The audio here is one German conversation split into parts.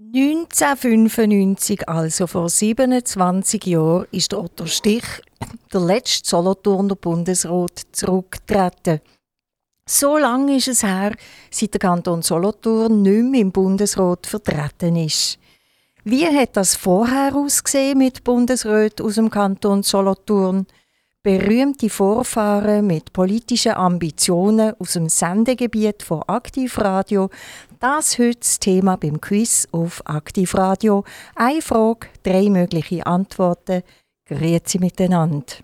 1995, also vor 27 Jahren, ist Otto Stich, der letzte Solothurner Bundesrat, zurückgetreten. So lange ist es her, seit der Kanton Solothurn nicht mehr im Bundesrat vertreten ist. Wie hat das vorher ausgesehen mit Bundesräten aus dem Kanton Solothurn? Berühmte Vorfahren mit politischen Ambitionen aus dem Sendegebiet von Aktivradio, das heute das Thema beim Quiz auf Aktivradio. Eine Frage, drei mögliche Antworten. Grüezi miteinander.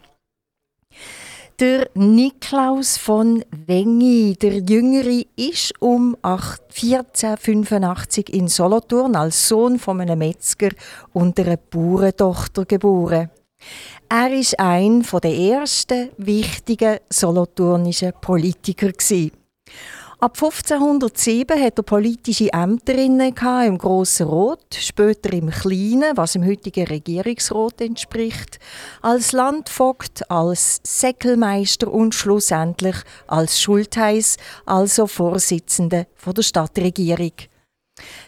Der Niklaus von Wengi, der Jüngere, ist um 1485 in Solothurn als Sohn von einem Metzger und einer Bauerntochter geboren. Er ist ein der ersten wichtigen solothurnischen Politiker. Ab 1507 hat er politische Ämter im Grossen Rot, später im Kleinen, was im heutigen Regierungsrat entspricht, als Landvogt, als Säckelmeister und schlussendlich als Schultheiß, also Vorsitzender der Stadtregierung.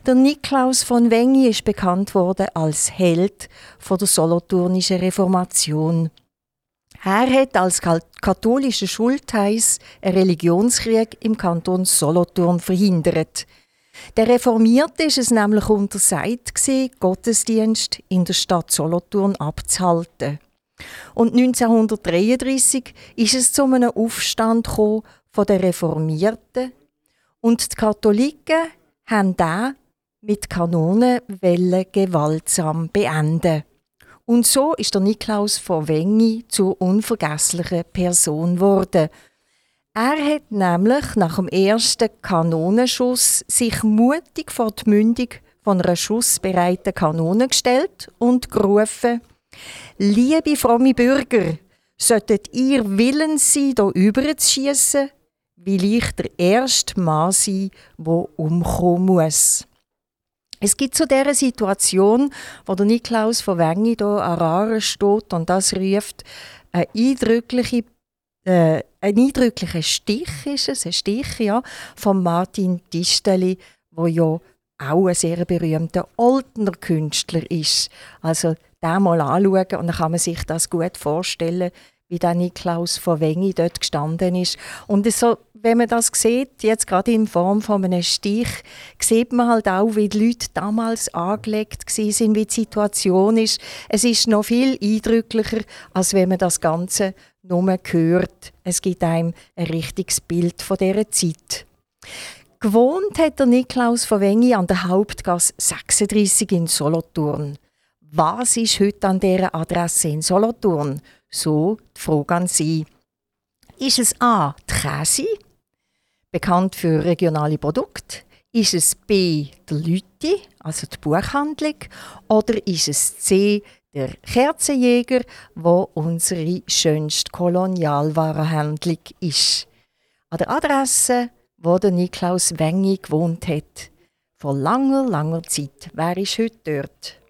Der Niklaus von Wengi ist bekannt worden als Held der solothurnischen Reformation. Er hat als katholischer Schultheiß einen Religionskrieg im Kanton Solothurn verhindert. Der Reformierte ist es nämlich untersagt Gottesdienst in der Stadt Solothurn abzuhalten. Und 1933 ist es zu einem Aufstand von der Reformierten und die Katholiken haben da mit Kanonenwellen gewaltsam beenden. Und so ist der Niklaus von Wengi zur unvergesslichen Person geworden. Er hat nämlich nach dem ersten Kanonenschuss sich mutig vor die Mündung von einer schussbereiten Kanone gestellt und gerufen: Liebe fromme Bürger, solltet ihr willens sein, hier über zu schiessen, will ich der erste Mann sein, der umkommen muss. Es gibt zu dieser Situation, wo der Niklaus von Wengi hier an Rare steht und das ruft, eine eindrückliche äh, ein eindrücklicher Stich ist es, ein Stich ja, von Martin Disteli, wo ja auch ein sehr berühmter Oldner Künstler ist. Also den mal anschauen und dann kann man sich das gut vorstellen, wie der Niklaus von Wengi dort gestanden ist. Und so, wenn man das sieht, jetzt gerade in Form von einem Stich, sieht man halt auch, wie die Leute damals angelegt sind, wie die Situation ist. Es ist noch viel eindrücklicher, als wenn man das Ganze nur hört. Es gibt einem ein richtiges Bild von dieser Zeit. Gewohnt hat der Niklaus von Wengi an der Hauptgasse 36 in Solothurn. Was ist heute an dieser Adresse in Solothurn? So die Frage an Sie. Ist es A. Die Käse, bekannt für regionale Produkte? Ist es B. Der Lüti, also die Buchhandlung? Oder ist es C. Der Kerzenjäger, wo unsere schönste Kolonialwarenhandlung ist? An der Adresse, wo der Niklaus Wengi gewohnt hat. Vor langer, langer Zeit. Wer ist heute dort?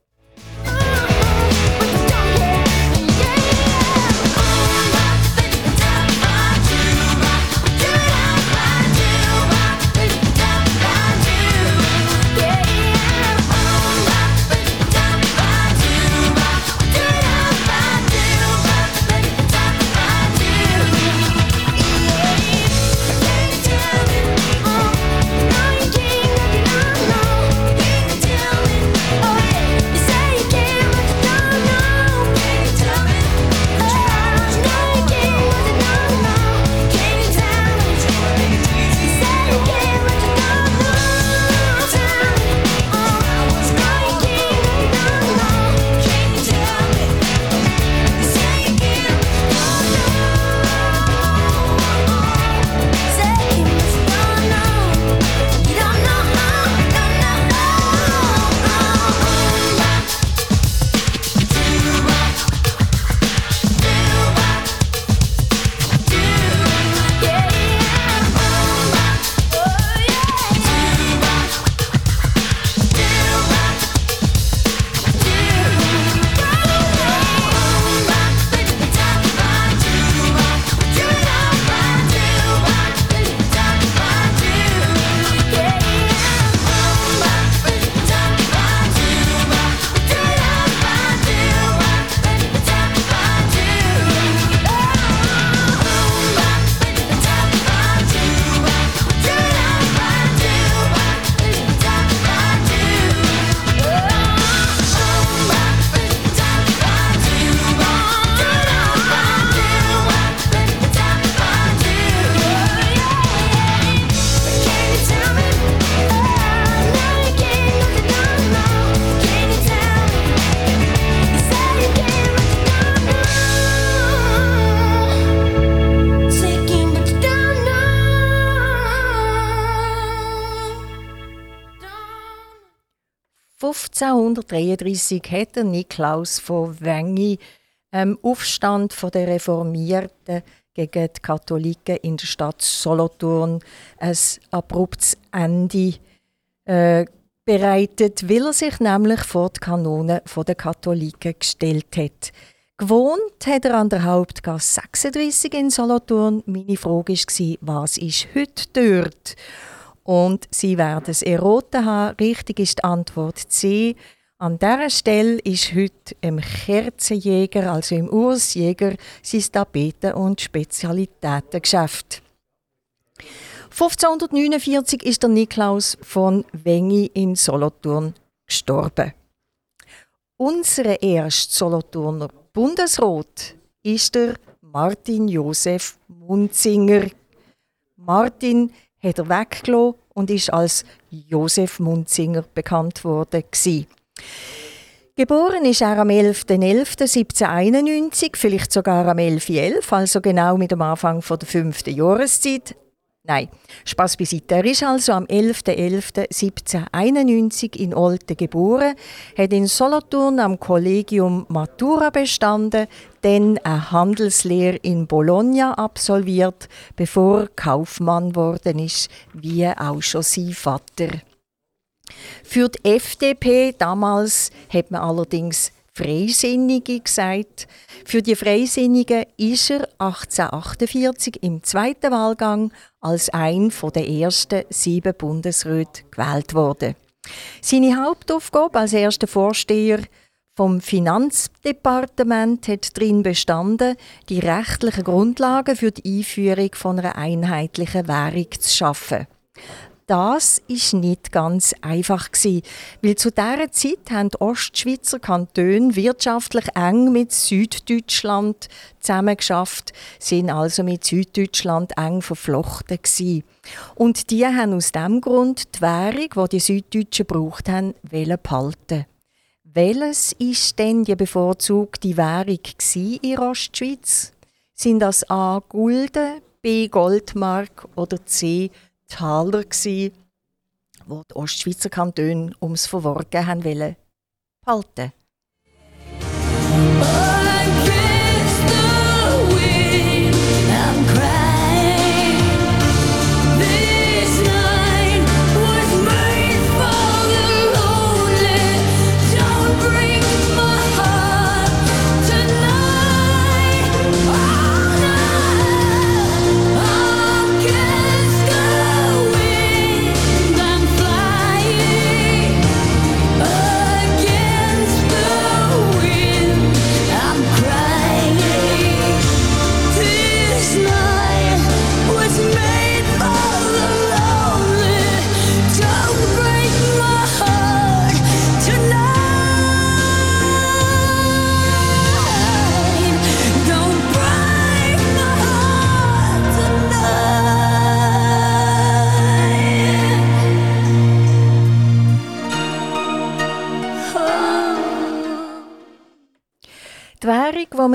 1533 hat der Niklaus von Wengi ähm, Aufstand der Reformierten gegen die Katholiken in der Stadt Solothurn ein abruptes Ende äh, bereitet, weil er sich nämlich vor die Kanonen der Katholiken gestellt hat. Gewohnt hat er an der Hauptgasse 36 in Solothurn. Meine Frage war, was ist heute dort? Und Sie werden es erraten haben. Richtig ist die Antwort C. An dieser Stelle ist heute im Kerzenjäger, also im Ursjäger, sein Tapeten- und Spezialitätengeschäft. 1549 ist der Niklaus von Wengi in Solothurn gestorben. Unser erster Solothurner Bundesrat ist der Martin Josef Munzinger. Martin hat er weggelassen und ist als Josef Munzinger bekannt worden. Geboren ist er am 11.11.1791, vielleicht sogar am 11.11., also genau mit dem Anfang der fünften Jahreszeit. Nein, Spaß beiseite. Er ist also am 11.11.1791 in Olten geboren, hat in Solothurn am Kollegium Matura bestanden, dann eine Handelslehre in Bologna absolviert, bevor Kaufmann geworden ist, wie auch schon sein Vater. Für die FDP damals hat man allerdings Freisinnige gesagt. Für die Freisinnigen ist er 1848 im zweiten Wahlgang als ein der ersten sieben Bundesräte gewählt worden. Seine Hauptaufgabe als erster Vorsteher vom Finanzdepartement hat darin bestanden, die rechtlichen Grundlagen für die Einführung von einer einheitlichen Währung zu schaffen. Das ist nicht ganz einfach gewesen, weil zu dieser Zeit haben die Ostschweizer Kantone wirtschaftlich eng mit Süddeutschland zusammengeschafft, sind also mit Süddeutschland eng verflochten gewesen. Und die haben aus dem Grund die Währung, die die Süddeutschen braucht haben, behalten. Welches ist denn die bevorzugte Währung in Ostschweiz? Sind das A. Gulden, B. Goldmark oder C. Taler, die die Ostschweizer Kantone ums Verworgen haben wollen, behalten.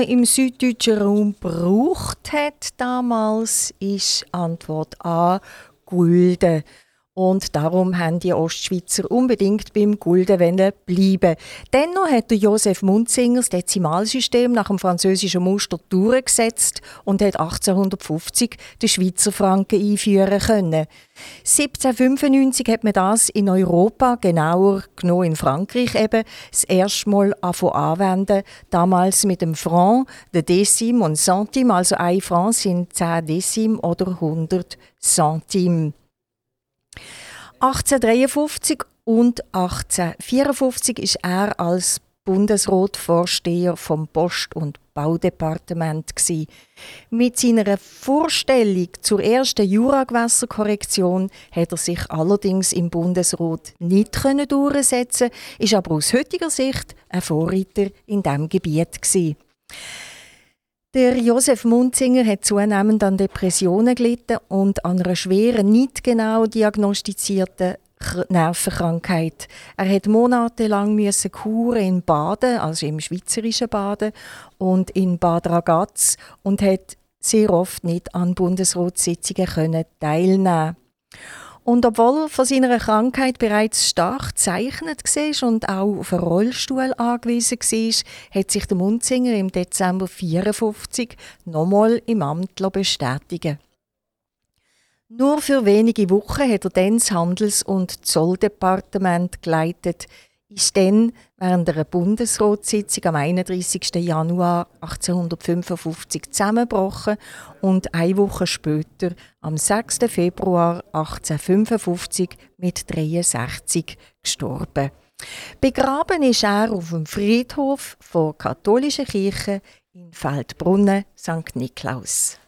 Man im süddeutschen Raum braucht hat damals, ist Antwort A Gulden. Und darum haben die Ostschweizer unbedingt beim Gulden bleiben. Dennoch hat Josef Munzinger das Dezimalsystem nach dem französischen Muster durchgesetzt und hat 1850 den Schweizer Franken einführen können. 1795 hat man das in Europa, genauer genommen in Frankreich eben, das erste Mal anwenden, damals mit dem Franc, der Décime und Centime, also ein Franc sind 10 Décime oder 100 Centime. 1853 und 1854 ist er als Bundesratvorsteher vom Post- und Baudepartement gsi. Mit seiner Vorstellung zur ersten Juragewässerkorrektion hat er sich allerdings im Bundesrat nicht können durchsetzen, ist aber aus heutiger Sicht ein Vorreiter in diesem Gebiet gsi. Der Josef Munzinger hat zunehmend an Depressionen gelitten und an einer schweren, nicht genau diagnostizierten Nervenkrankheit. Er hat monatelang müssen kuren in Baden, also im schweizerischen Baden und in Bad Ragaz und hat sehr oft nicht an Bundesratssitzungen können teilnehmen. Und obwohl er von seiner Krankheit bereits stark gezeichnet war und auch auf einen Rollstuhl angewiesen war, hat sich der Munzinger im Dezember 1954 nochmal im Amt bestätigen. Nur für wenige Wochen hat er dann das Handels- und Zolldepartement geleitet, ist dann während einer Bundesratssitzung am 31. Januar 1855 zusammengebrochen und eine Woche später, am 6. Februar 1855, mit 63 gestorben. Begraben ist er auf dem Friedhof der katholischen Kirche in Feldbrunnen, St. Niklaus.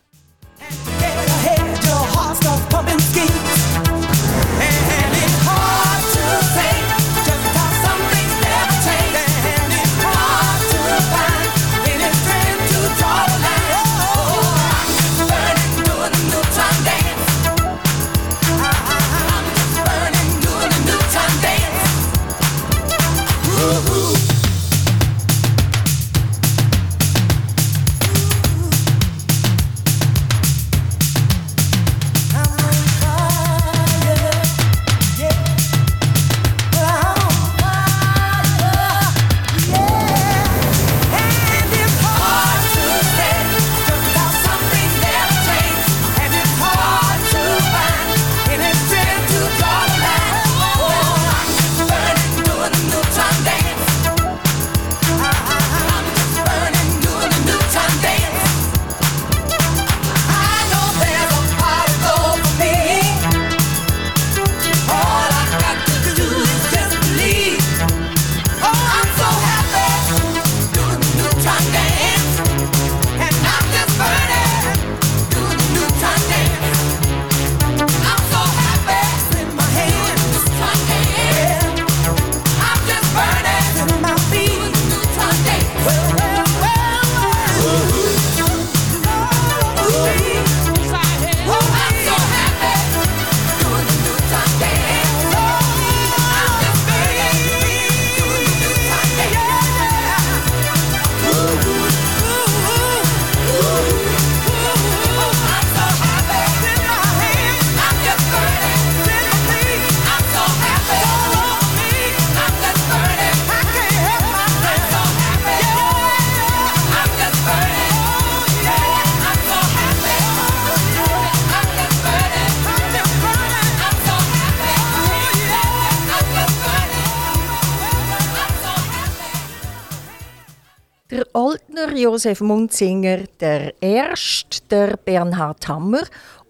Josef Munzinger der Erste, der Bernhard Hammer,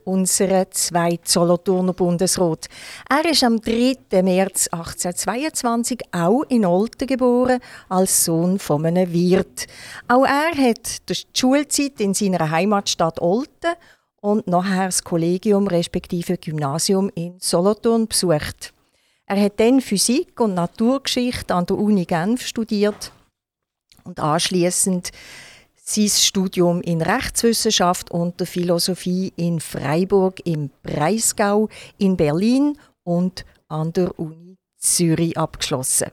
unser zweiter Solothurner Bundesrat. Er ist am 3. März 1822 auch in Olten geboren, als Sohn von einem Wirt. Auch er hat die Schulzeit in seiner Heimatstadt Olten und nachher das Kollegium respektive Gymnasium in Solothurn besucht. Er hat dann Physik und Naturgeschichte an der Uni Genf studiert und anschließend sein Studium in Rechtswissenschaft und der Philosophie in Freiburg im Breisgau, in Berlin und an der Uni Zürich abgeschlossen.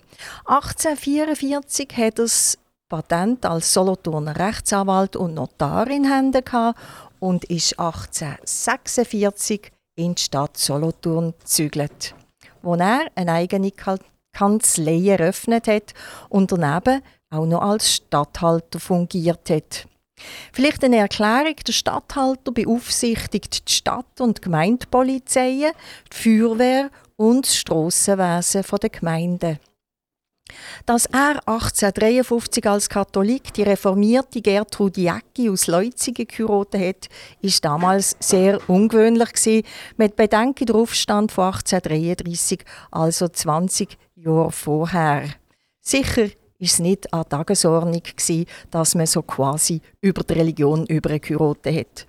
1844 hat er das Patent als Solothurner Rechtsanwalt und Notar in Händen gehabt und ist 1846 in die Stadt Solothurn gezügelt, wo er eine eigene Kanzlei eröffnet hat und daneben auch noch als Statthalter fungiert hat. Vielleicht eine Erklärung, der Statthalter beaufsichtigt die Stadt- und Gemeindepolizeien, die Feuerwehr und das Strassenwesen der Gemeinden. Dass er 1853 als Katholik die reformierte Gertrud Jäcki aus Leuzigen geheiratet hat, ist damals sehr ungewöhnlich gewesen, mit Bedenken der Aufstand von 1833, also 20 Jahre vorher. Sicher ist es nicht an Tagesordnung gewesen, dass man so quasi über die Religion übergeheiratet hat.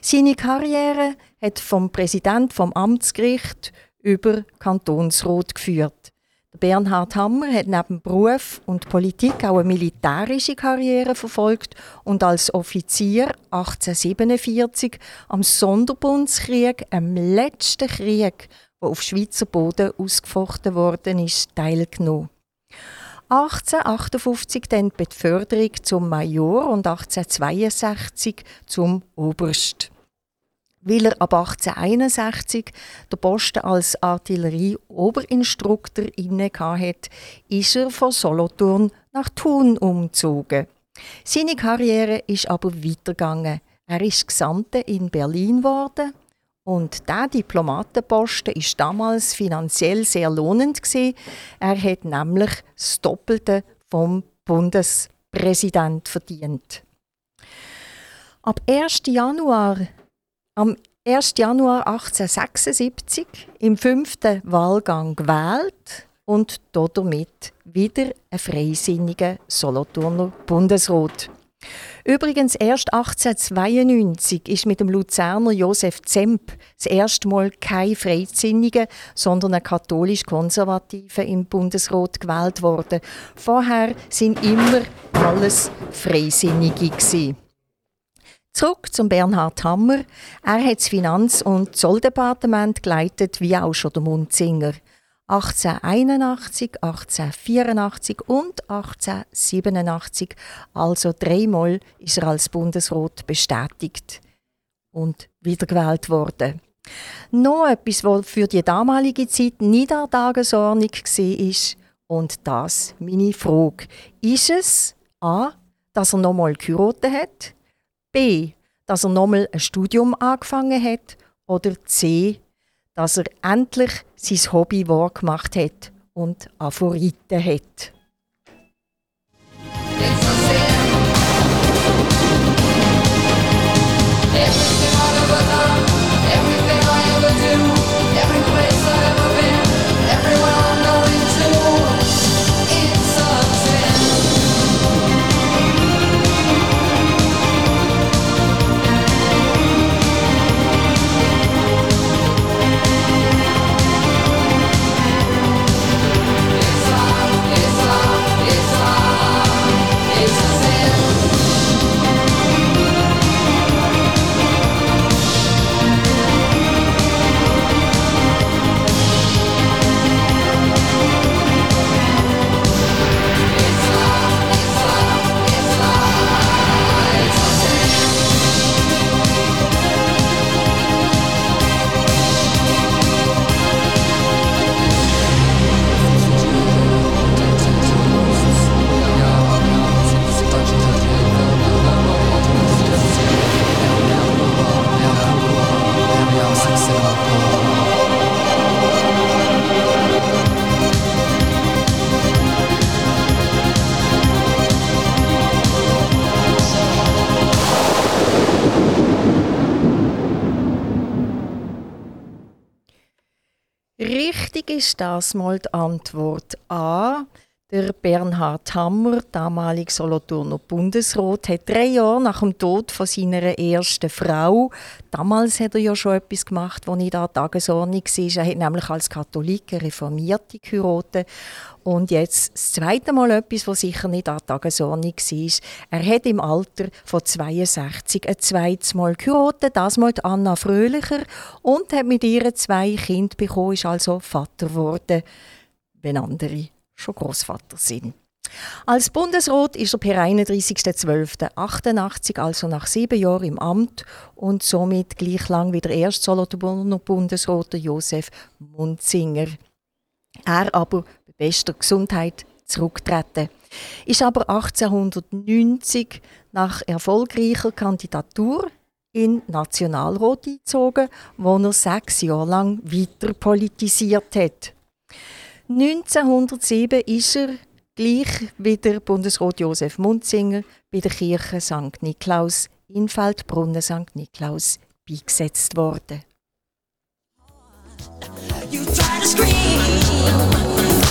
Seine Karriere hat vom Präsident vom Amtsgericht über Kantonsrat geführt. Bernhard Hammer hat neben Beruf und Politik auch eine militärische Karriere verfolgt und als Offizier 1847 am Sonderbundskrieg, am letzten Krieg, der auf Schweizer Boden ausgefochten worden ist, teilgenommen. 1858 dann die Beförderung zum Major und 1862 zum Oberst. Weil er ab 1861 den Posten als Artillerie-Oberinstruktor inne hatte, ist er von Solothurn nach Thun umgezogen. Seine Karriere ist aber weitergegangen. Er ist Gesandte in Berlin geworden und der Diplomatenposten ist damals finanziell sehr lohnend gewesen. Er hat nämlich das Doppelte vom Bundespräsident verdient. Ab 1. Januar am 1. Januar 1876 im fünften Wahlgang gewählt und damit wieder ein freisinniger Solothurner Bundesrat. Übrigens erst 1892 ist mit dem Luzerner Josef Zemp das erste Mal kein Freisinniger, sondern ein katholisch-konservativer im Bundesrat gewählt worden. Vorher sind immer alles Freisinnige gewesen. Zurück zum Bernhard Hammer. Er hat das Finanz- und Zolldepartement geleitet, wie auch schon der Munzinger. 1881, 1884 und 1887, also dreimal, ist er als Bundesrat bestätigt und wiedergewählt worden. Noch etwas, was für die damalige Zeit nicht an Tagesordnung war, und das meine Frage. Ist es A, dass er nochmal geheiratet hat? B, dass er nochmal ein Studium angefangen hat oder C, dass er endlich sein Hobby wahrgemacht hat und Aphoriten hat. Everything die Antwort A. Der Bernhard Hammer, damalig Solothurner Bundesrat, hat drei Jahre nach dem Tod von seiner ersten Frau, damals hat er ja schon etwas gemacht, was nicht an der Tagesordnung war. Er hat nämlich als Katholik eine Reformierte geheiratet. Und jetzt das zweite Mal etwas, was sicher nicht an Tagesordnung war. Er hat im Alter von 62 ein zweites Mal geheiratet, das mal Anna Fröhlicher, und hat mit ihr zwei Kinder bekommen, ist also Vater geworden, wenn andere schon Großvater sind. Als Bundesrat ist er per 31.12.88, also nach sieben Jahren im Amt und somit gleich lang wie der erste Solothurner Bundesrat Josef Munzinger. Er aber bester Gesundheit zurücktreten. Ist aber 1890 nach erfolgreicher Kandidatur in Nationalrat eingezogen, wo er sechs Jahre lang weiter politisiert hat. 1907 ist er, gleich wie der Bundesrat Josef Munzinger, bei der Kirche St. Niklaus in Feldbrunnen St. Niklaus beigesetzt worden. You try to scream,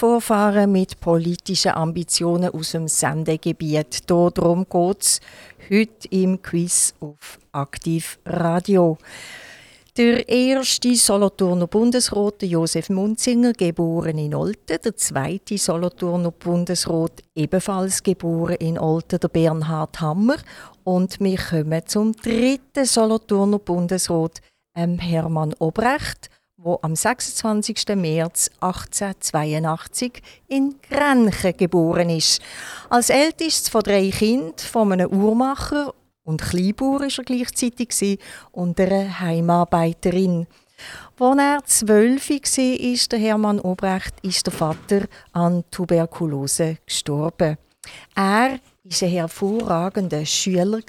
Vorfahren mit politischen Ambitionen aus dem Sendegebiet. Darum geht es heute im Quiz auf Aktiv Radio. Der erste Solothurner Bundesrat, Josef Munzinger, geboren in Olten. Der zweite Solothurner Bundesrat, ebenfalls geboren in Olten, der Bernhard Hammer. Und wir kommen zum dritten Solothurner Bundesrat, ähm, Hermann Obrecht wo am 26. März 1882 in Grenchen geboren ist. Als ältestes von drei Kindern von einem Uhrmacher und Kleinbauer war er gleichzeitig und einer Heimarbeiterin. Als er zwölf war, der Hermann Obrecht, ist der Vater an Tuberkulose gestorben. Er war ein hervorragender Schüler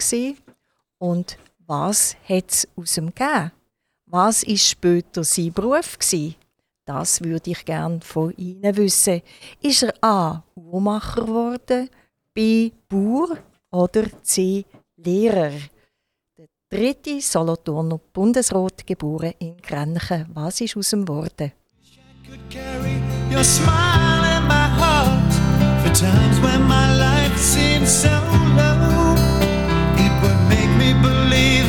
und was hat es aus ihm gegeben? Was ist später sein Beruf gewesen? Das würde ich gerne von Ihnen wissen. Ist er A. Uhrmacher geworden, B. Bauer oder C. Lehrer? Der dritte Solothurner Bundesrat, geboren in Grenchen. Was ist aus make me believe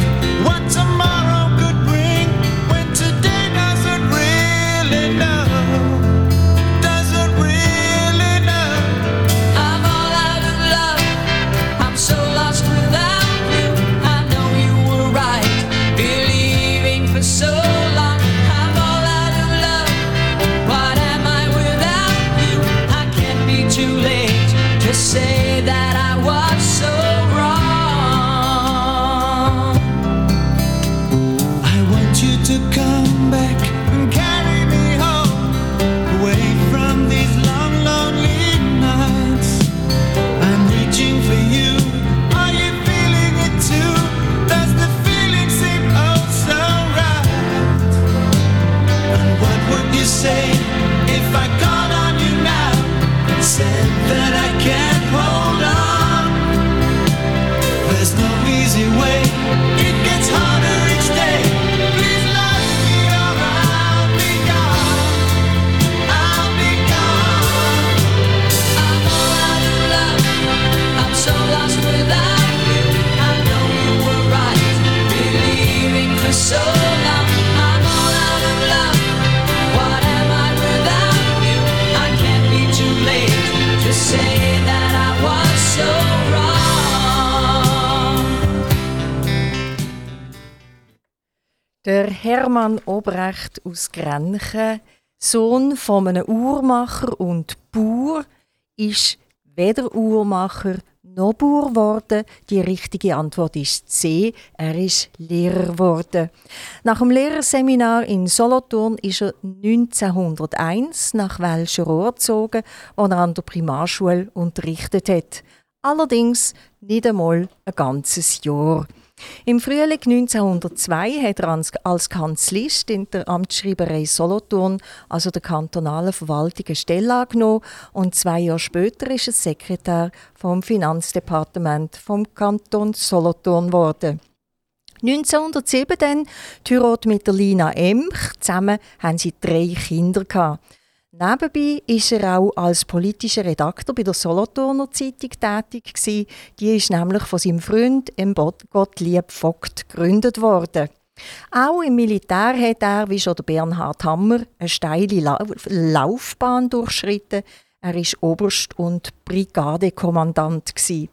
aus Grenchen, Sohn von einem Uhrmacher und Bauer, ist weder Uhrmacher noch Bauer geworden. Die richtige Antwort ist C. Er ist Lehrer geworden. Nach dem Lehrerseminar in Solothurn ist er 1901 nach Welscherohr gezogen, wo er an der Primarschule unterrichtet hat. Allerdings nicht einmal ein ganzes Jahr. Im Frühling 1902 hat er als Kanzlist in der Amtsschreiberei Solothurn, also der kantonalen Verwaltung, eine Stelle angenommen und zwei Jahre später ist er Sekretär vom Finanzdepartement vom Kanton Solothurn geworden. 1907 dann Heirat mit der Lina Emch. Zusammen haben sie drei Kinder. Gehabt. Nebenbei ist er auch als politischer Redakteur bei der Solothurner Zeitung tätig gewesen. Die ist nämlich von seinem Freund Gottlieb Vogt gegründet worden. Auch im Militär hat er, wie schon der Bernhard Hammer, eine steile La Laufbahn durchschritten. Er ist Oberst und Brigadekommandant gewesen.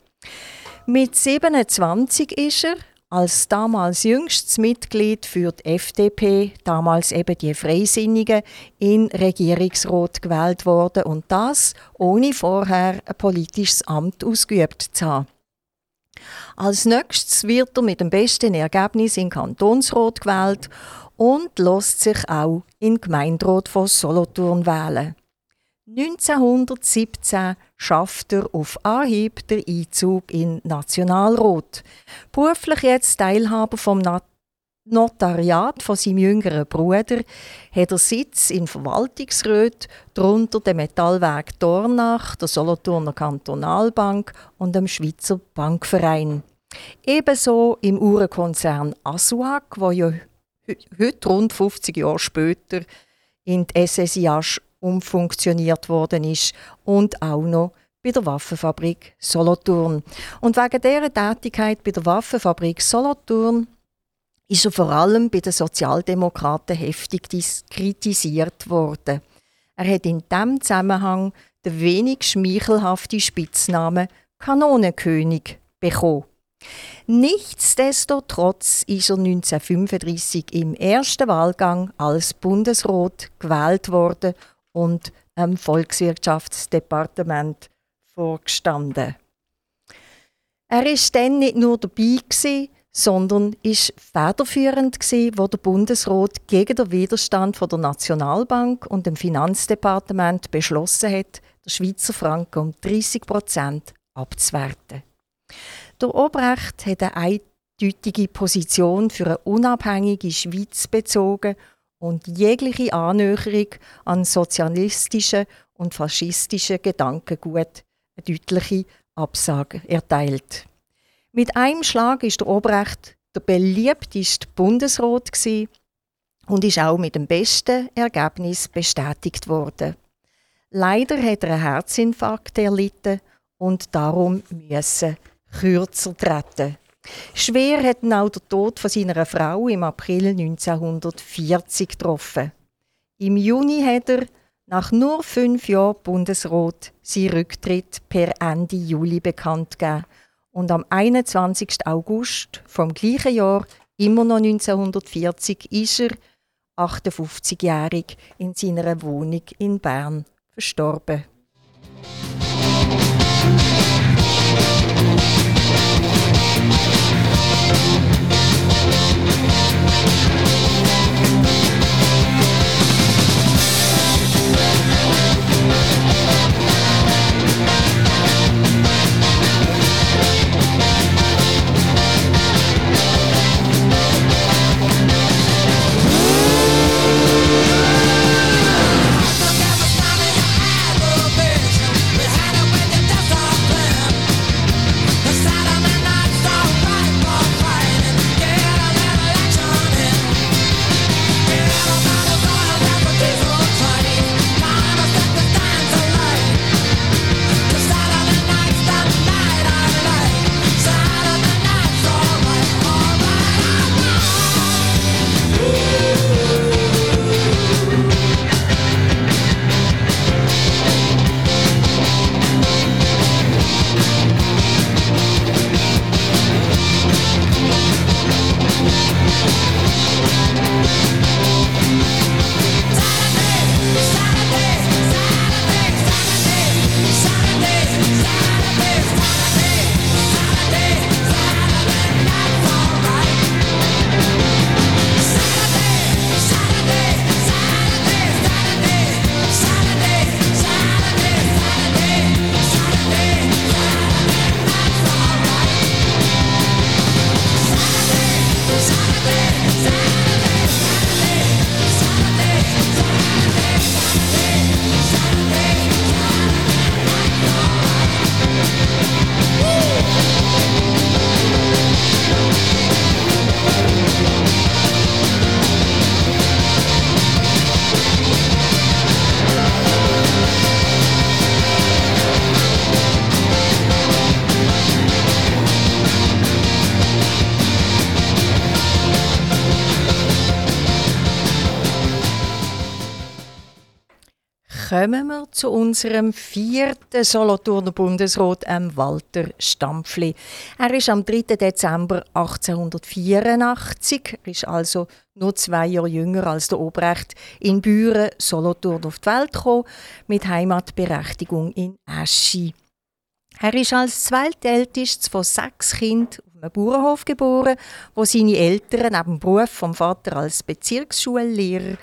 Mit 27 ist er als damals jüngstes Mitglied für die FDP, damals eben die Freisinnigen, in Regierungsrat gewählt worden und das ohne vorher ein politisches Amt ausgeübt zu haben. Als nächstes wird er mit dem besten Ergebnis in Kantonsrat gewählt und lässt sich auch in Gemeinderat von Solothurn wählen. 1917 schafft er auf Anhieb den Einzug in Nationalrat. Beruflich jetzt Teilhaber vom Notariat von seinem jüngeren Bruder, hat er Sitz in Verwaltungsräten, darunter dem Metallwerk Dornach, der Solothurner Kantonalbank und dem Schweizer Bankverein. Ebenso im Uhrenkonzern Asuag, wo ja heute rund 50 Jahre später in die SSIAsch umfunktioniert worden ist und auch noch bei der Waffenfabrik Solothurn. Und wegen dieser Tätigkeit bei der Waffenfabrik Solothurn ist er vor allem bei den Sozialdemokraten heftig kritisiert worden. Er hat in diesem Zusammenhang den wenig schmeichelhaften Spitznamen Kanonenkönig bekommen. Nichtsdestotrotz ist er 1935 im ersten Wahlgang als Bundesrat gewählt worden und am Volkswirtschaftsdepartement vorgestanden. Er ist dann nicht nur dabei sondern ist federführend gewesen, wo der Bundesrat gegen den Widerstand der Nationalbank und dem Finanzdepartement beschlossen hat, den Schweizer Franken um 30 Prozent abzuwerten. Der Obrecht hat eine eindeutige Position für eine unabhängige Schweiz bezogen und jegliche Annäherung an sozialistische und faschistische Gedankengut eine deutliche Absage erteilt. Mit einem Schlag ist der Obrecht der beliebteste Bundesrat und ist auch mit dem besten Ergebnis bestätigt worden. Leider hat er einen Herzinfarkt erlitten und darum müssen kürzer treten. Schwer hat ihn auch der Tod von seiner Frau im April 1940 getroffen. Im Juni hat er nach nur fünf Jahren Bundesrat seinen Rücktritt per Ende Juli bekannt gegeben. Und am 21. August vom gleichen Jahr, immer noch 1940, ist er 58-jährig in seiner Wohnung in Bern verstorben. Música kommen wir zu unserem vierten Solothurner Bundesrat, ähm, Walter Stampfli. Er ist am 3. Dezember 1884, ist also nur zwei Jahre jünger als der Obrecht, in Büren, Solothurn auf die Welt gekommen, mit Heimatberechtigung in Eschi. Er ist als zweitältestes von sechs Kindern auf einem Bauernhof geboren, wo seine Eltern neben dem Beruf vom Vater als Bezirksschullehrer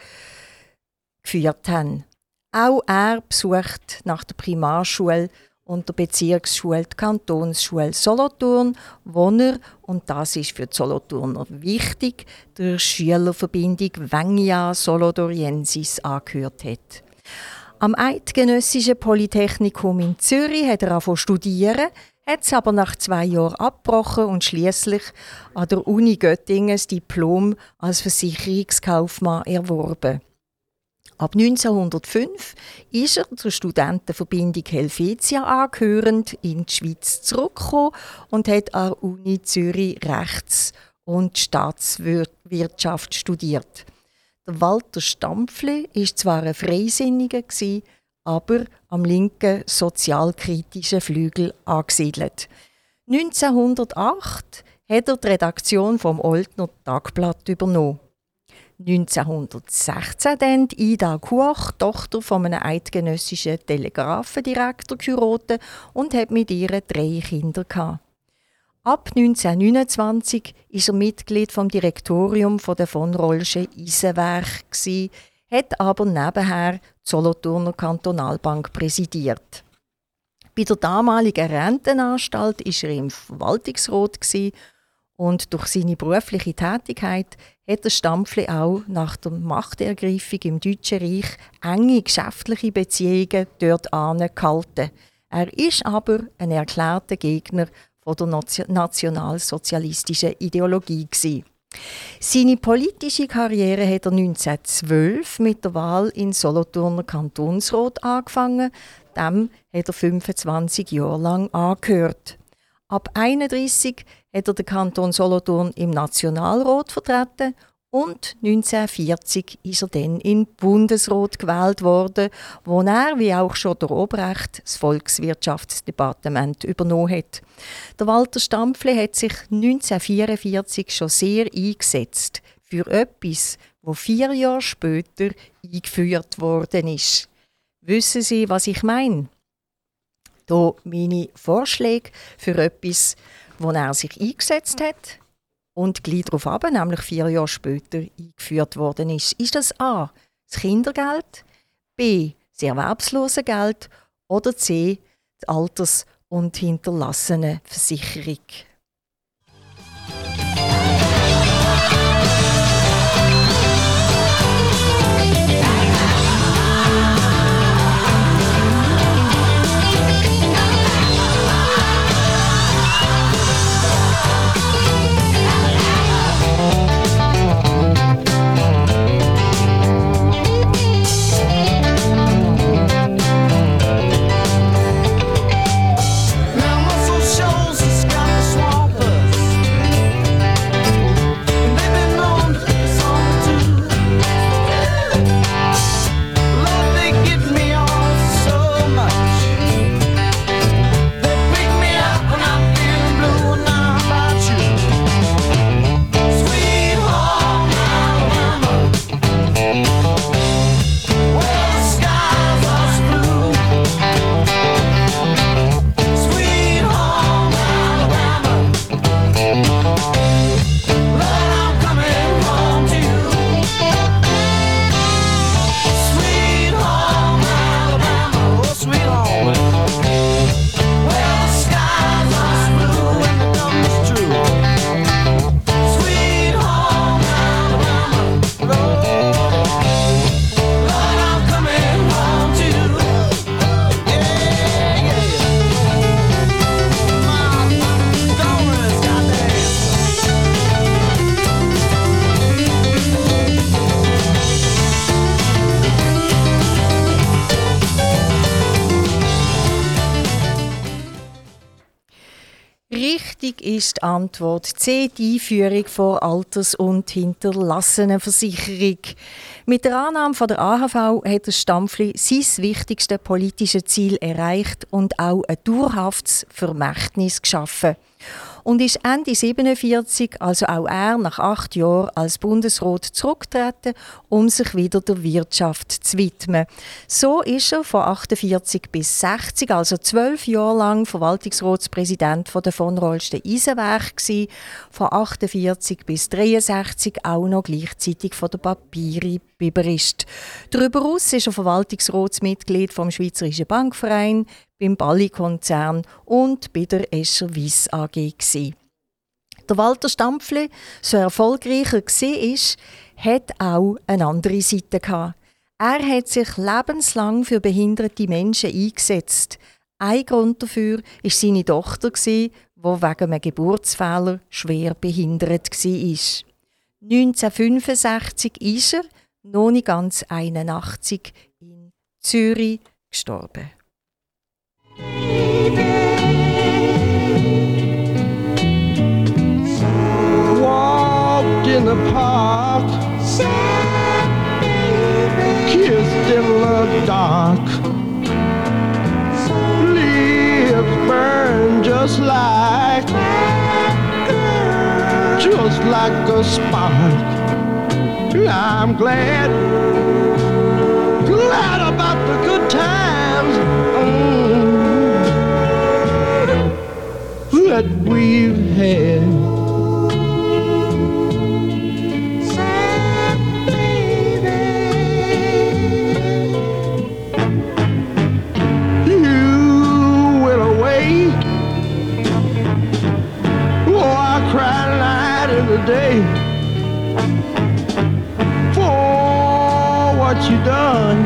geführt haben. Auch er besucht nach der Primarschule und der Bezirksschule die Kantonsschule Solothurn, wo er, und das ist für die Solothurner wichtig, der Schülerverbindung Vengia Solothuriensis angehört hat. Am Eidgenössischen Polytechnikum in Zürich hat er angefangen studieren, hat es aber nach zwei Jahren abgebrochen und schließlich an der Uni Göttingen das Diplom als Versicherungskaufmann erworben. Ab 1905 ist er zur Studentenverbindung Helvetia angehörend in die Schweiz zurückgekommen und hat an der Uni Zürich Rechts- und Staatswirtschaft studiert. Der Walter Stampfli war zwar ein Freisinniger, aber am linken sozialkritischen Flügel angesiedelt. 1908 hat er die Redaktion vom Oldner Tagblatt übernommen. 1916 dann Ida Kuach, Tochter von einem eidgenössischen Telegrafendirektor, geheiratet und hat mit ihr drei Kinder. Gehabt. Ab 1929 war er Mitglied vom Direktorium der von Rollschen Eisenwerk, hat aber nebenher die Solothurner Kantonalbank präsidiert. Bei der damaligen Rentenanstalt war er im Verwaltungsrat und durch seine berufliche Tätigkeit hat der Stampfli auch nach der Machtergreifung im Deutschen Reich enge geschäftliche Beziehungen dort gehalten. Er ist aber ein erklärter Gegner von der nationalsozialistischen Ideologie gewesen. Seine politische Karriere hat er 1912 mit der Wahl in Solothurner Kantonsrat angefangen. Dem hat er 25 Jahre lang angehört. Ab 31 hat er den Kanton Solothurn im Nationalrat vertreten und 1940 ist er dann in Bundesrat gewählt worden, wo er, wie auch schon der Obrecht, das Volkswirtschaftsdepartement übernommen hat. Der Walter Stampfli hat sich 1944 schon sehr eingesetzt für etwas, wo vier Jahre später eingeführt worden ist. Wissen Sie, was ich meine? Hier meine Vorschläge für etwas, wo er sich eingesetzt hat und gleich darauf ab, nämlich vier Jahre später eingeführt worden ist. Ist das A. das Kindergeld, B. das Erwerbslosengeld oder C. die Alters- und hinterlassene ist Antwort C, die Einführung von Alters- und Hinterlassenenversicherung. Mit der Annahme von der AHV hat der Stampfli sein wichtigstes politisches Ziel erreicht und auch ein dauerhaftes Vermächtnis geschaffen und ist Ende 47, also auch er, nach acht Jahren als Bundesrat zurückgetreten, um sich wieder der Wirtschaft zu widmen. So ist er von 48 bis 60, also zwölf Jahre lang Verwaltungsratspräsident von der von Rollsten Eisenwerk von 48 bis 63 auch noch gleichzeitig von der Papieri Biberist. Darüber hinaus ist er Verwaltungsratsmitglied vom Schweizerischen Bankverein, beim Balli-Konzern und bei der Escher Wyss AG. Gewesen. Der Walter Stampfli, so erfolgreich er war, hat auch eine andere Seite gehabt. Er hat sich lebenslang für behinderte Menschen eingesetzt. Ein Grund dafür war seine Tochter, die wegen einem Geburtsfehler schwer behindert war. 1965 ist er, noch nicht ganz 81, in Zürich gestorben. In the park, kissed in the dark. Lips burn just like, just like a spark. I'm glad, glad about the good times. Mm. that we've had. You oh, what you done.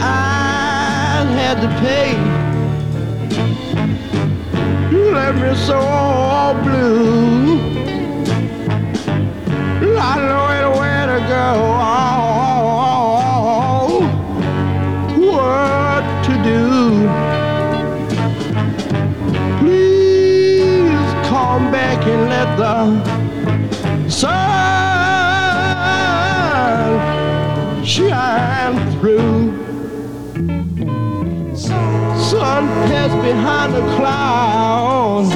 I had to pay You left me so blue. Sun behind the clouds.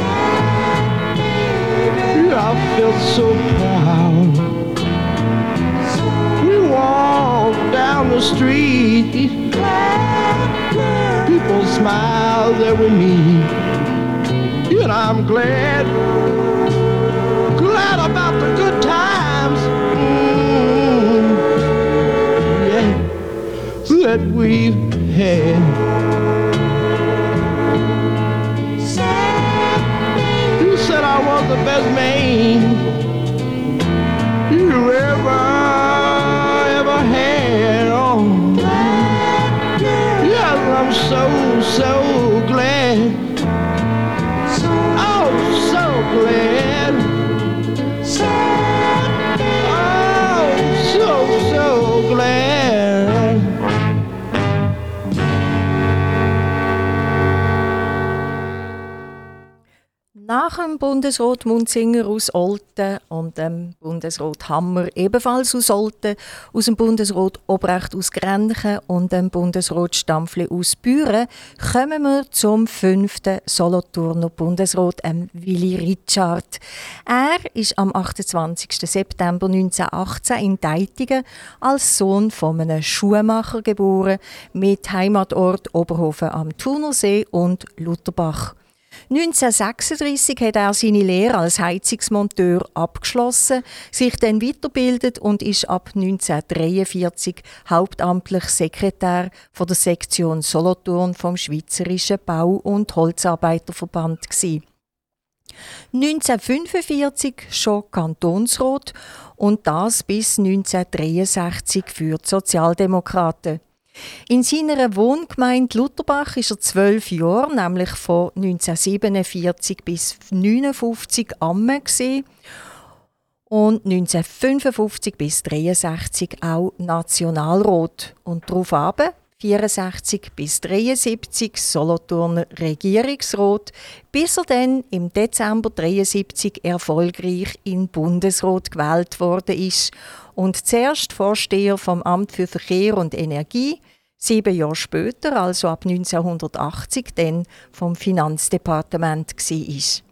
I felt so proud. We walked down the street. People smiled there with me. And I'm glad, glad about the good times. Mm, yeah, that we've had. I was the best man Nach dem Bundesrat Munzinger aus Olten und dem Bundesrat Hammer ebenfalls aus Olten, aus dem Bundesrat Obrecht aus Grenchen und dem Bundesrat Stampfli aus Büren kommen wir zum fünften Solothurner Bundesrat, ähm, Willy Richard. Er ist am 28. September 1918 in Deitigen als Sohn von einem Schuhmacher geboren, mit Heimatort Oberhofen am Thunersee und Lutherbach. 1936 hat er seine Lehre als Heizungsmonteur abgeschlossen, sich dann weiterbildet und ist ab 1943 hauptamtlich Sekretär von der Sektion Solothurn vom Schweizerischen Bau- und Holzarbeiterverband gewesen. 1945 schon Kantonsrat und das bis 1963 für die Sozialdemokraten. In seiner Wohngemeinde Lutherbach ist er zwölf Jahre, nämlich von 1947 bis 1959 Amme und 1955 bis 1963 auch Nationalrat. Und darauf 64 bis 73 Solothurner Regierungsrat, bis er dann im Dezember 73 erfolgreich in Bundesrat gewählt worden ist und zuerst Vorsteher vom Amt für Verkehr und Energie, sieben Jahre später, also ab 1980, dann vom Finanzdepartement war.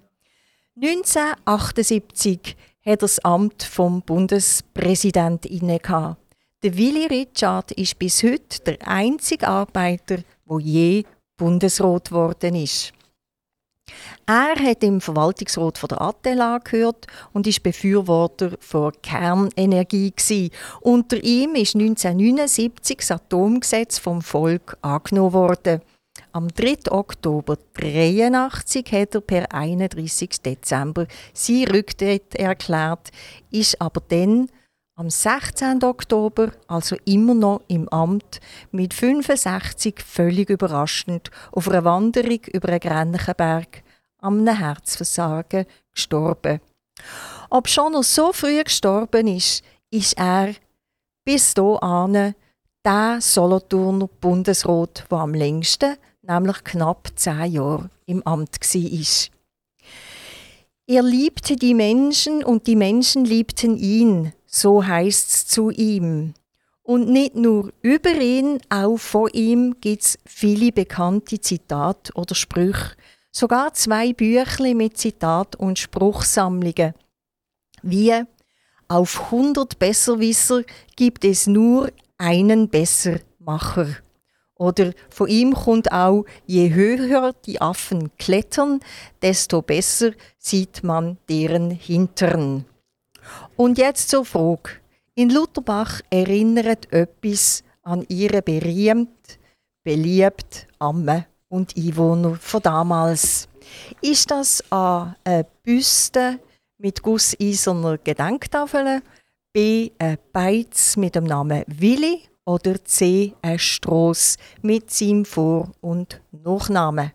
1978 hat er das Amt vom Bundespräsident inne. Der Willy Richard ist bis heute der einzige Arbeiter, wo je Bundesrat geworden ist. Er hat im Verwaltungsrat von der Atela gehört und ist Befürworter von Kernenergie gewesen. Unter ihm ist 1979 das Atomgesetz vom Volk angenommen worden. Am 3. Oktober 1983 hat er per 31. Dezember sein Rücktritt erklärt, ist aber dann am 16. Oktober, also immer noch im Amt, mit 65 völlig überraschend auf einer Wanderung über einen Grennchenberg am Herzversagen gestorben. Ob schon er so früh gestorben ist, ist er bis dahin der Solothurner Bundesrat, der am längsten, nämlich knapp zehn Jahre, im Amt war. Er liebte die Menschen und die Menschen liebten ihn, so heißt's zu ihm. Und nicht nur über ihn, auch von ihm gibt's viele bekannte Zitate oder Sprüche. Sogar zwei Büchlein mit Zitat und Spruchsammlungen. Wie auf 100 Besserwisser gibt es nur einen Bessermacher. Oder von ihm kommt auch, je höher die Affen klettern, desto besser sieht man deren Hintern. Und jetzt zur Frage. In Lutherbach erinnert etwas an ihre berühmt, beliebt Amme und Einwohner von damals. Ist das A eine Büste mit gusseiserner Gedenktafel, B ein Beiz mit dem Namen Willi oder C ein Stross mit seinem Vor- und Nachnamen?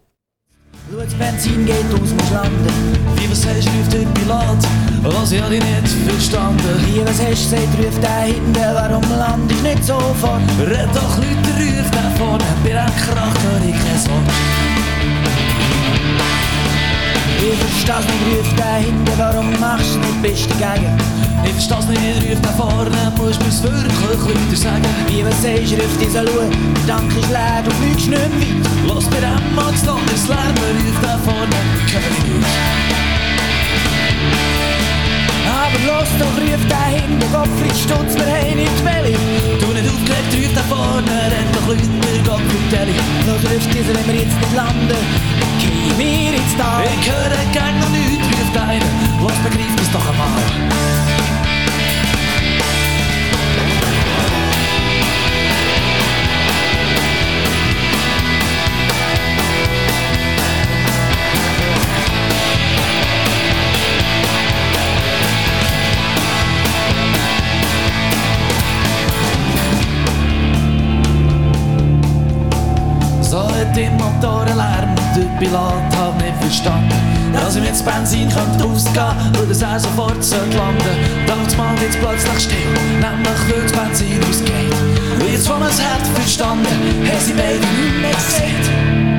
Das Benzin geht aus dem Schande. Wie was hast, ruft der Pilot, was ich nicht verstanden. Wie was hast, sagt, ruft der hinten, warum land ich nicht sofort? Red doch Leute, ruft der vorne, Versteh's nicht, ruft der hinten, warum machst du nicht, bist dagegen? Ich versteh's nicht, ruft da vorne, musst mir's wirklich Leute sagen. Wie was sagst, ruft dieser Schaue, der Dank ist leer, du fliegst nicht weit. Lass mir einmal das Landes Lärmen, ruft da vorne, hör ich nicht. Aber los doch, ruft der hinten, Gottfried Stutz, wir haben nicht Welle. Du nicht aufgelegt, ruft da vorne, renn doch Leute, Gottfried Deli. Los ruft dieser, wenn wir jetzt nicht landen, gehen wir ins Tal. Ich höre gern noch nichts, ruft einer, los begreif das doch einmal. Hat die Motorenlärm und der Pilot hat nicht verstanden, dass ihm jetzt Benzin könnte ausgehen und dass er sofort sollte landen. Damals mal jetzt plötzlich still, nämlich weil das Benzin ausgeht. Und jetzt, wo man es hat verstanden, haben sie beide nicht mehr gesehen.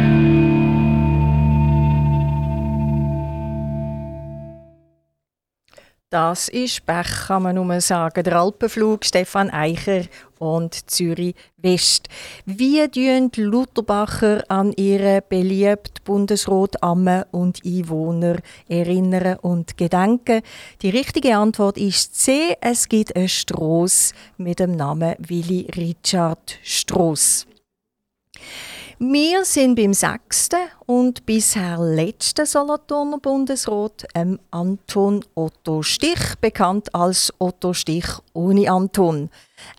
Das ist Pech, kann man nur sagen. Der Alpenflug, Stefan Eicher und Zürich West. Wie tun die Lutherbacher an ihre beliebten Bundesrat Amme und Einwohner erinnern und gedenken? Die richtige Antwort ist C. Es gibt eine Stross mit dem Namen Willy Richard Stross. Wir sind beim sechsten und bisher letzten Solothurner Bundesrat, ähm, Anton Otto Stich, bekannt als Otto Stich ohne Anton.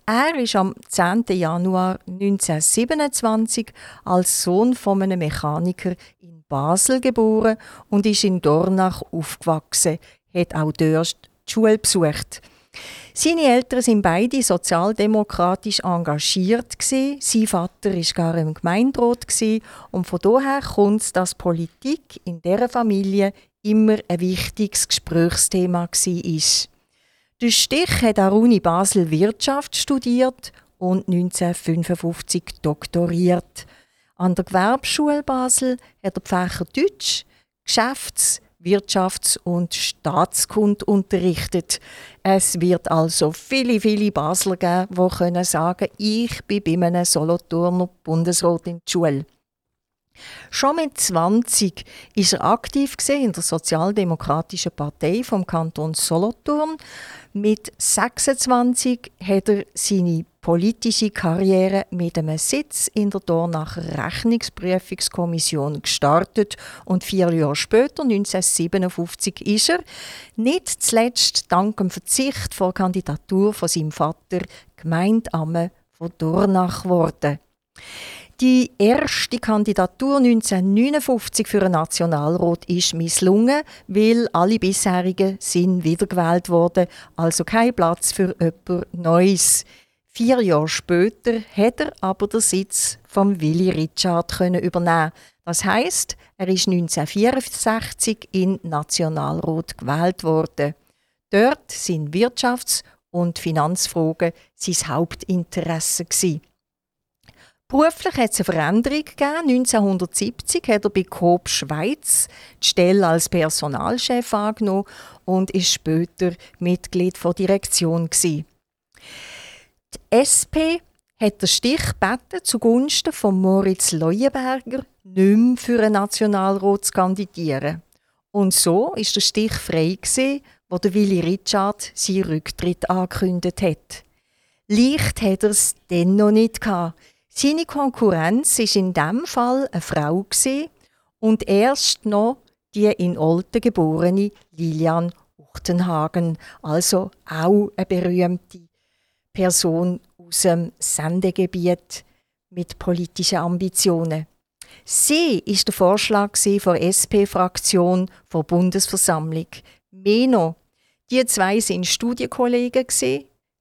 Er ist am 10. Januar 1927 als Sohn von einem Mechaniker in Basel geboren und ist in Dornach aufgewachsen, hat auch dort die Schule besucht. Seine Eltern sind beide sozialdemokratisch engagiert. Sein Vater ist gar im Gemeinderat und von daher kommt dass Politik in der Familie immer ein wichtiges Gesprächsthema gsi ist. Der Stich hat an Uni Basel Wirtschaft studiert und 1955 doktoriert. An der Gewerbeschule Basel hat er Fächer Deutsch, Geschäfts-, Wirtschafts- und Staatskunde unterrichtet. Es wird also viele, viele Basler geben, die können sagen, ich bin bei einem Solothurner Bundesrat in der Schule. Schon mit 20 ist er aktiv in der Sozialdemokratischen Partei vom Kanton Solothurn. Mit 26 hat er seine politische Karriere mit einem Sitz in der Dornacher Rechnungsprüfungskommission gestartet und vier Jahre später, 1957, ist er, nicht zuletzt dank dem Verzicht vor Kandidatur von seinem Vater, Gemeindamme von Dornach geworden. Die erste Kandidatur 1959 für einen Nationalrat ist misslungen, weil alle bisherigen sind wiedergewählt wurden, also kein Platz für jemand Neues. Vier Jahre später hat er aber den Sitz von Willy Richard übernehmen. Das heißt, er ist 1964 in Nationalrat gewählt worden. Dort sind Wirtschafts- und Finanzfragen sein Hauptinteresse gewesen. Beruflich hat es eine Veränderung gegeben. 1970 hat er bei Coop Schweiz die Stelle als Personalchef angenommen und ist später Mitglied der Direktion gewesen. Die SP hat den Stich gebeten zugunsten von Moritz Leuenberger nicht mehr für einen Nationalrat zu kandidieren. Und so ist der Stich frei gewesen, wo der Willy Richard seinen Rücktritt angekündigt hat. Leicht hat er es dann noch nicht gehabt. Seine Konkurrenz ist in dem Fall eine Frau und erst noch die in Olten geborene Lilian Uchtenhagen, also auch eine berühmte Person aus dem Sendegebiet mit politischen Ambitionen. Sie ist der Vorschlag der SP-Fraktion der Bundesversammlung. Meno, die zwei sind Studienkollegen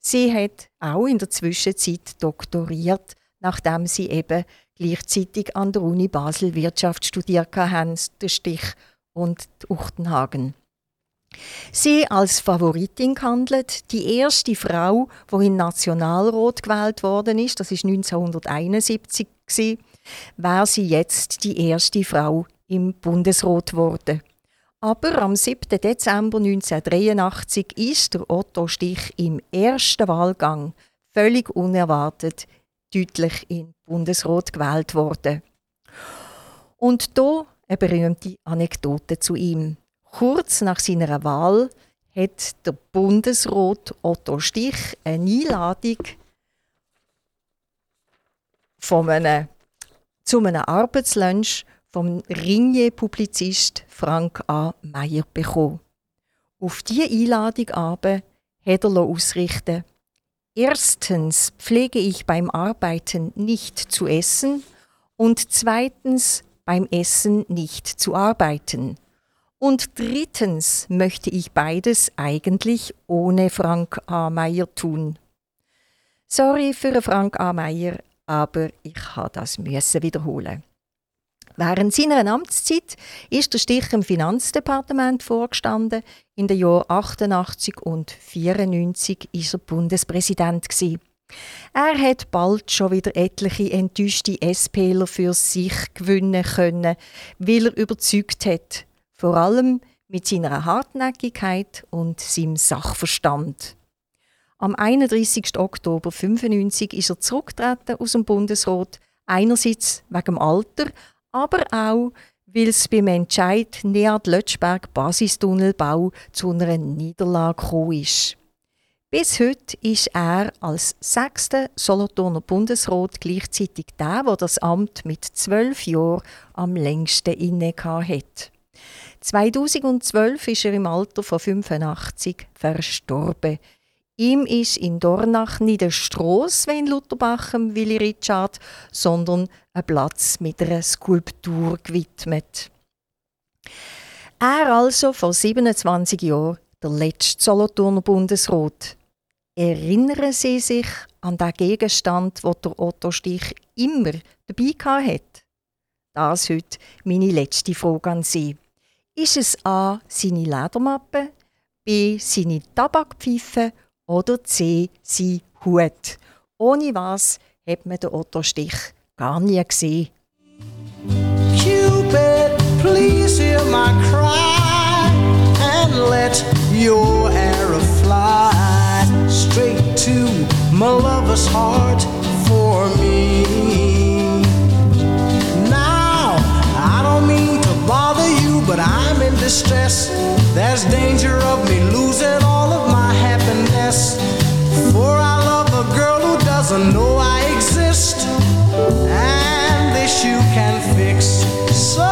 Sie hat auch in der Zwischenzeit doktoriert, nachdem sie eben gleichzeitig an der Uni Basel Wirtschaft studiert haben, der Stich und Uchtenhagen. Sie als Favoritin gehandelt, die erste Frau, die in Nationalrat gewählt worden ist, das ist 1971 gewesen, wäre sie jetzt die erste Frau im Bundesrat geworden. Aber am 7. Dezember 1983 ist der Otto Stich im ersten Wahlgang völlig unerwartet deutlich in Bundesrat gewählt worden. Und da eine berühmte Anekdote zu ihm. Kurz nach seiner Wahl hat der Bundesrat Otto Stich eine Einladung von einem, zu einem Arbeitslunch vom Ringier-Publizist Frank A. Meyer bekommen. Auf diese Einladung aber hat er ausrichten Erstens pflege ich beim Arbeiten nicht zu essen und zweitens beim Essen nicht zu arbeiten. Und drittens möchte ich beides eigentlich ohne Frank A. Meyer tun. Sorry für Frank A. Meyer, aber ich habe das müssen wiederholen. Während seiner Amtszeit ist der Stich im Finanzdepartement vorgestanden. In den Jahren 88 und 94 ist er Bundespräsident Er hat bald schon wieder etliche enttäuschte SPler für sich gewinnen können, weil er überzeugt hat, vor allem mit seiner Hartnäckigkeit und seinem Sachverstand. Am 31. Oktober 1995 ist er zurückgetreten aus dem Bundesrat, einerseits wegen dem Alter, aber auch, weil es beim Entscheid näher Lötschberg Basistunnelbau zu einer Niederlage gekommen ist. Bis heute ist er als sechster Solothurner Bundesrat gleichzeitig der, der das Amt mit zwölf Jahren am längsten inne hat. 2012 ist er im Alter von 85 verstorben. Ihm ist in Dornach nicht der Strasse wie in Lutherbach Willi Richard, sondern ein Platz mit einer Skulptur gewidmet. Er also vor 27 Jahren der letzte Solothurner Bundesrat. Erinnern Sie sich an den Gegenstand, wo der Otto Stich immer dabei hat? Das heute meine letzte Frage an Sie. Ist es A. seine Ledermappe, B. seine Tabakpfeife oder C. sein Hut? ohne was hat man den Otto-Stich gar nie gesehen. Cupid, please hear my cry and let your arrow fly straight to my lover's heart for me. But I'm in distress. There's danger of me losing all of my happiness. For I love a girl who doesn't know I exist. And this you can fix. So,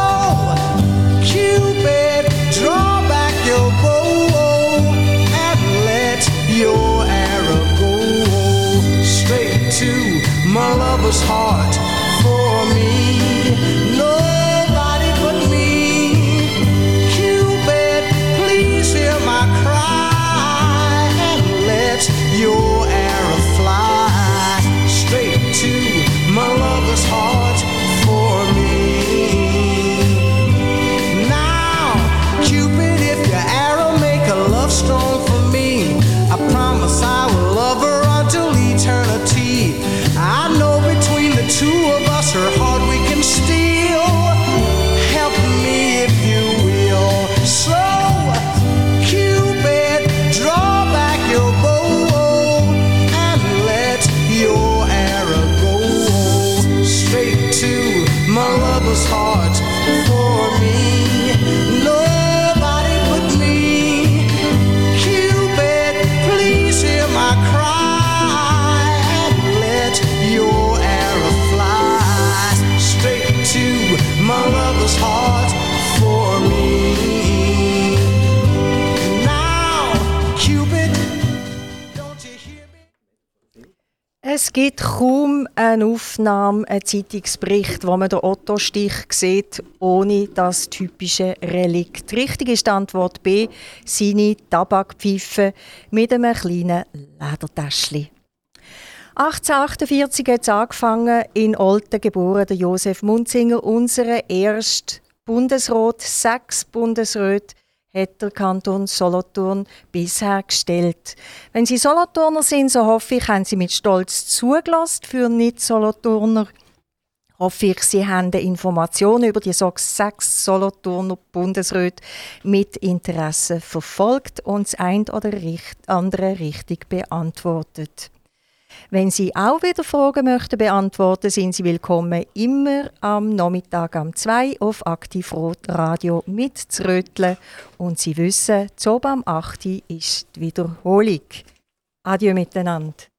Cupid, draw back your bow and let your arrow go straight to my lover's heart for me. Es gibt kaum eine Aufnahme, einen Zeitungsbericht, wo man den Otto-Stich sieht, ohne das typische Relikt. Richtig ist die Antwort B, seine Tabakpfeife mit einem kleinen Ledertäschchen. 1848 hat es angefangen, in Olten geboren, der Josef Munzinger, unser erster Bundesrat. Sechs Bundesräte hat der Kanton Solothurn bisher gestellt. Wenn Sie Solothurner sind, so hoffe ich, haben Sie mit Stolz zugelassen für Nicht-Solothurner. Hoffe ich, Sie haben Informationen über die sechs Solothurner Bundesräte mit Interesse verfolgt und das ein oder andere richtig beantwortet. Wenn Sie auch wieder Fragen möchten beantworten, sind Sie willkommen immer am Nachmittag am 2 auf Aktivrot Radio mit zu röteln. Und Sie wissen, zu am 8 ist die Wiederholung. Adieu miteinander.